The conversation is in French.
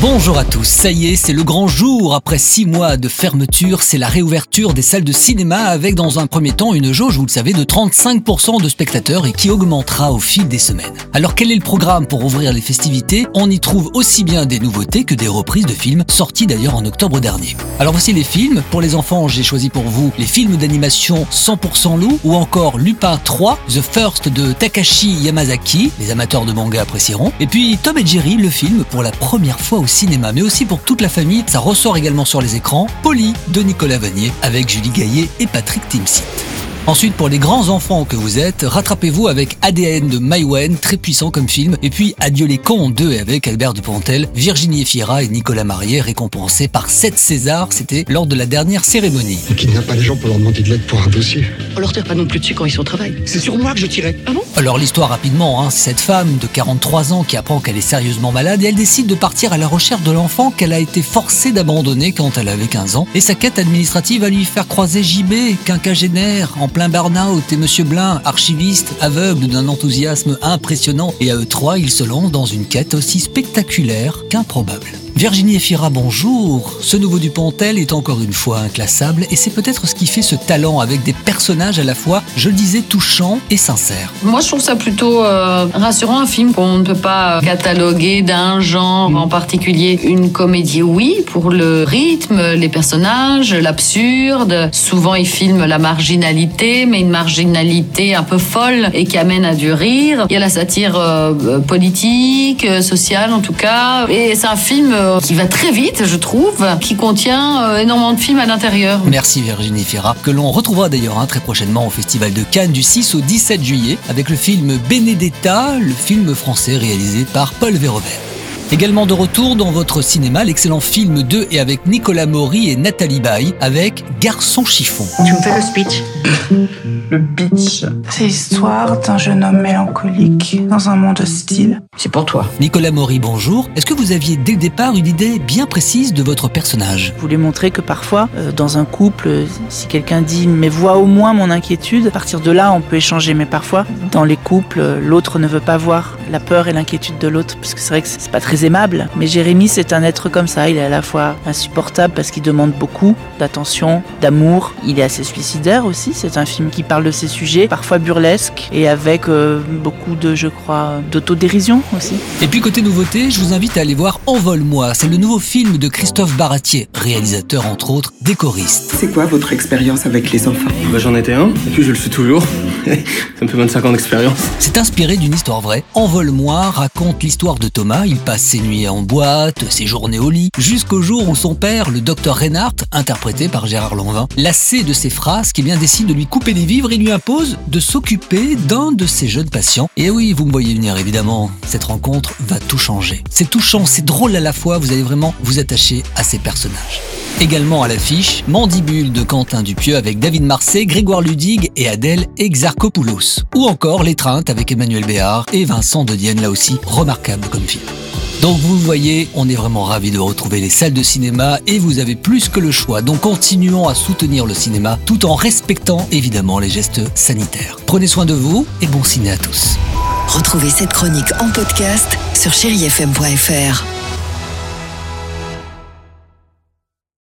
Bonjour à tous, ça y est, c'est le grand jour. Après six mois de fermeture, c'est la réouverture des salles de cinéma avec dans un premier temps une jauge, vous le savez, de 35% de spectateurs et qui augmentera au fil des semaines. Alors quel est le programme pour ouvrir les festivités? On y trouve aussi bien des nouveautés que des reprises de films, sortis d'ailleurs en octobre dernier. Alors voici les films. Pour les enfants, j'ai choisi pour vous les films d'animation 100% loup ou encore Lupin 3, The First de Takashi Yamazaki, les amateurs de manga apprécieront. Et puis Tom et Jerry, le film pour la première fois cinéma, mais aussi pour toute la famille. Ça ressort également sur les écrans. Polly de Nicolas Vanier avec Julie Gaillet et Patrick Timsit. Ensuite, pour les grands enfants que vous êtes, rattrapez-vous avec ADN de Maïwen, très puissant comme film. Et puis Adieu les cons 2 avec Albert Dupontel, Virginie Efira et Nicolas Marié récompensés par 7 Césars. C'était lors de la dernière cérémonie. On kidnappe pas les gens pour leur demander de l'aide pour un dossier. On leur tire pas non plus dessus quand ils sont au travail. C'est sur moi que je tirais. Ah bon? Alors l'histoire rapidement, hein, c'est cette femme de 43 ans qui apprend qu'elle est sérieusement malade et elle décide de partir à la recherche de l'enfant qu'elle a été forcée d'abandonner quand elle avait 15 ans. Et sa quête administrative va lui faire croiser JB, quinquagénaire, en plein burn-out, et Monsieur Blin, archiviste, aveugle d'un enthousiasme impressionnant. Et à eux trois, ils se lancent dans une quête aussi spectaculaire qu'improbable. Virginie Efira, bonjour. Ce nouveau Dupontel est encore une fois inclassable et c'est peut-être ce qui fait ce talent avec des personnages à la fois, je le disais, touchants et sincères. Moi, je trouve ça plutôt euh, rassurant, un film qu'on ne peut pas cataloguer d'un genre en particulier. Une comédie, oui, pour le rythme, les personnages, l'absurde. Souvent, il filme la marginalité, mais une marginalité un peu folle et qui amène à du rire. Il y a la satire euh, politique, euh, sociale en tout cas. Et c'est un film euh, qui va très vite, je trouve, qui contient euh, énormément de films à l'intérieur. Merci Virginie Fira, que l'on retrouvera d'ailleurs hein, très prochainement au Festival de Cannes du 6 au 17 juillet avec le film Benedetta, le film français réalisé par Paul Verhoeven. Également de retour dans votre cinéma, l'excellent film 2 et avec Nicolas Maury et Nathalie Baye avec Garçon chiffon. Tu me fais le speech Le pitch, c'est l'histoire d'un jeune homme mélancolique dans un monde hostile. C'est pour toi. Nicolas Maury, bonjour. Est-ce que vous aviez dès le départ une idée bien précise de votre personnage? Je voulais montrer que parfois, euh, dans un couple, si quelqu'un dit mais vois au moins mon inquiétude, à partir de là, on peut échanger. Mais parfois, dans les couples, l'autre ne veut pas voir la peur et l'inquiétude de l'autre, parce que c'est vrai que c'est pas très aimable. Mais Jérémy, c'est un être comme ça. Il est à la fois insupportable parce qu'il demande beaucoup d'attention, d'amour. Il est assez suicidaire aussi. C'est un film qui parle de ces sujets, parfois burlesques et avec euh, beaucoup de, je crois, d'autodérision aussi. Et puis côté nouveauté, je vous invite à aller voir Envole-moi. C'est le nouveau film de Christophe Baratier, réalisateur entre autres, décoriste. C'est quoi votre expérience avec les enfants? Bah j'en étais un, et puis je le suis toujours. Ça me fait 25 ans d'expérience. C'est inspiré d'une histoire vraie. Envole-moi raconte l'histoire de Thomas. Il passe ses nuits en boîte, ses journées au lit, jusqu'au jour où son père, le docteur Reinhardt, interprété par Gérard Lanvin, lassé de ses phrases, qui bien décide de lui couper les vivres et lui impose de s'occuper d'un de ses jeunes patients. Et oui, vous me voyez venir évidemment, cette rencontre va tout changer. C'est touchant, c'est drôle à la fois, vous allez vraiment vous attacher à ces personnages. Également à l'affiche, Mandibule de Quentin Dupieux avec David Marseille, Grégoire Ludig et Adèle Exarchopoulos. Ou encore L'étreinte avec Emmanuel Béard et Vincent de Dienne, là aussi, remarquable comme film. Donc vous voyez, on est vraiment ravis de retrouver les salles de cinéma et vous avez plus que le choix. Donc continuons à soutenir le cinéma tout en respectant évidemment les gestes sanitaires. Prenez soin de vous et bon ciné à tous. Retrouvez cette chronique en podcast sur chérifm.fr.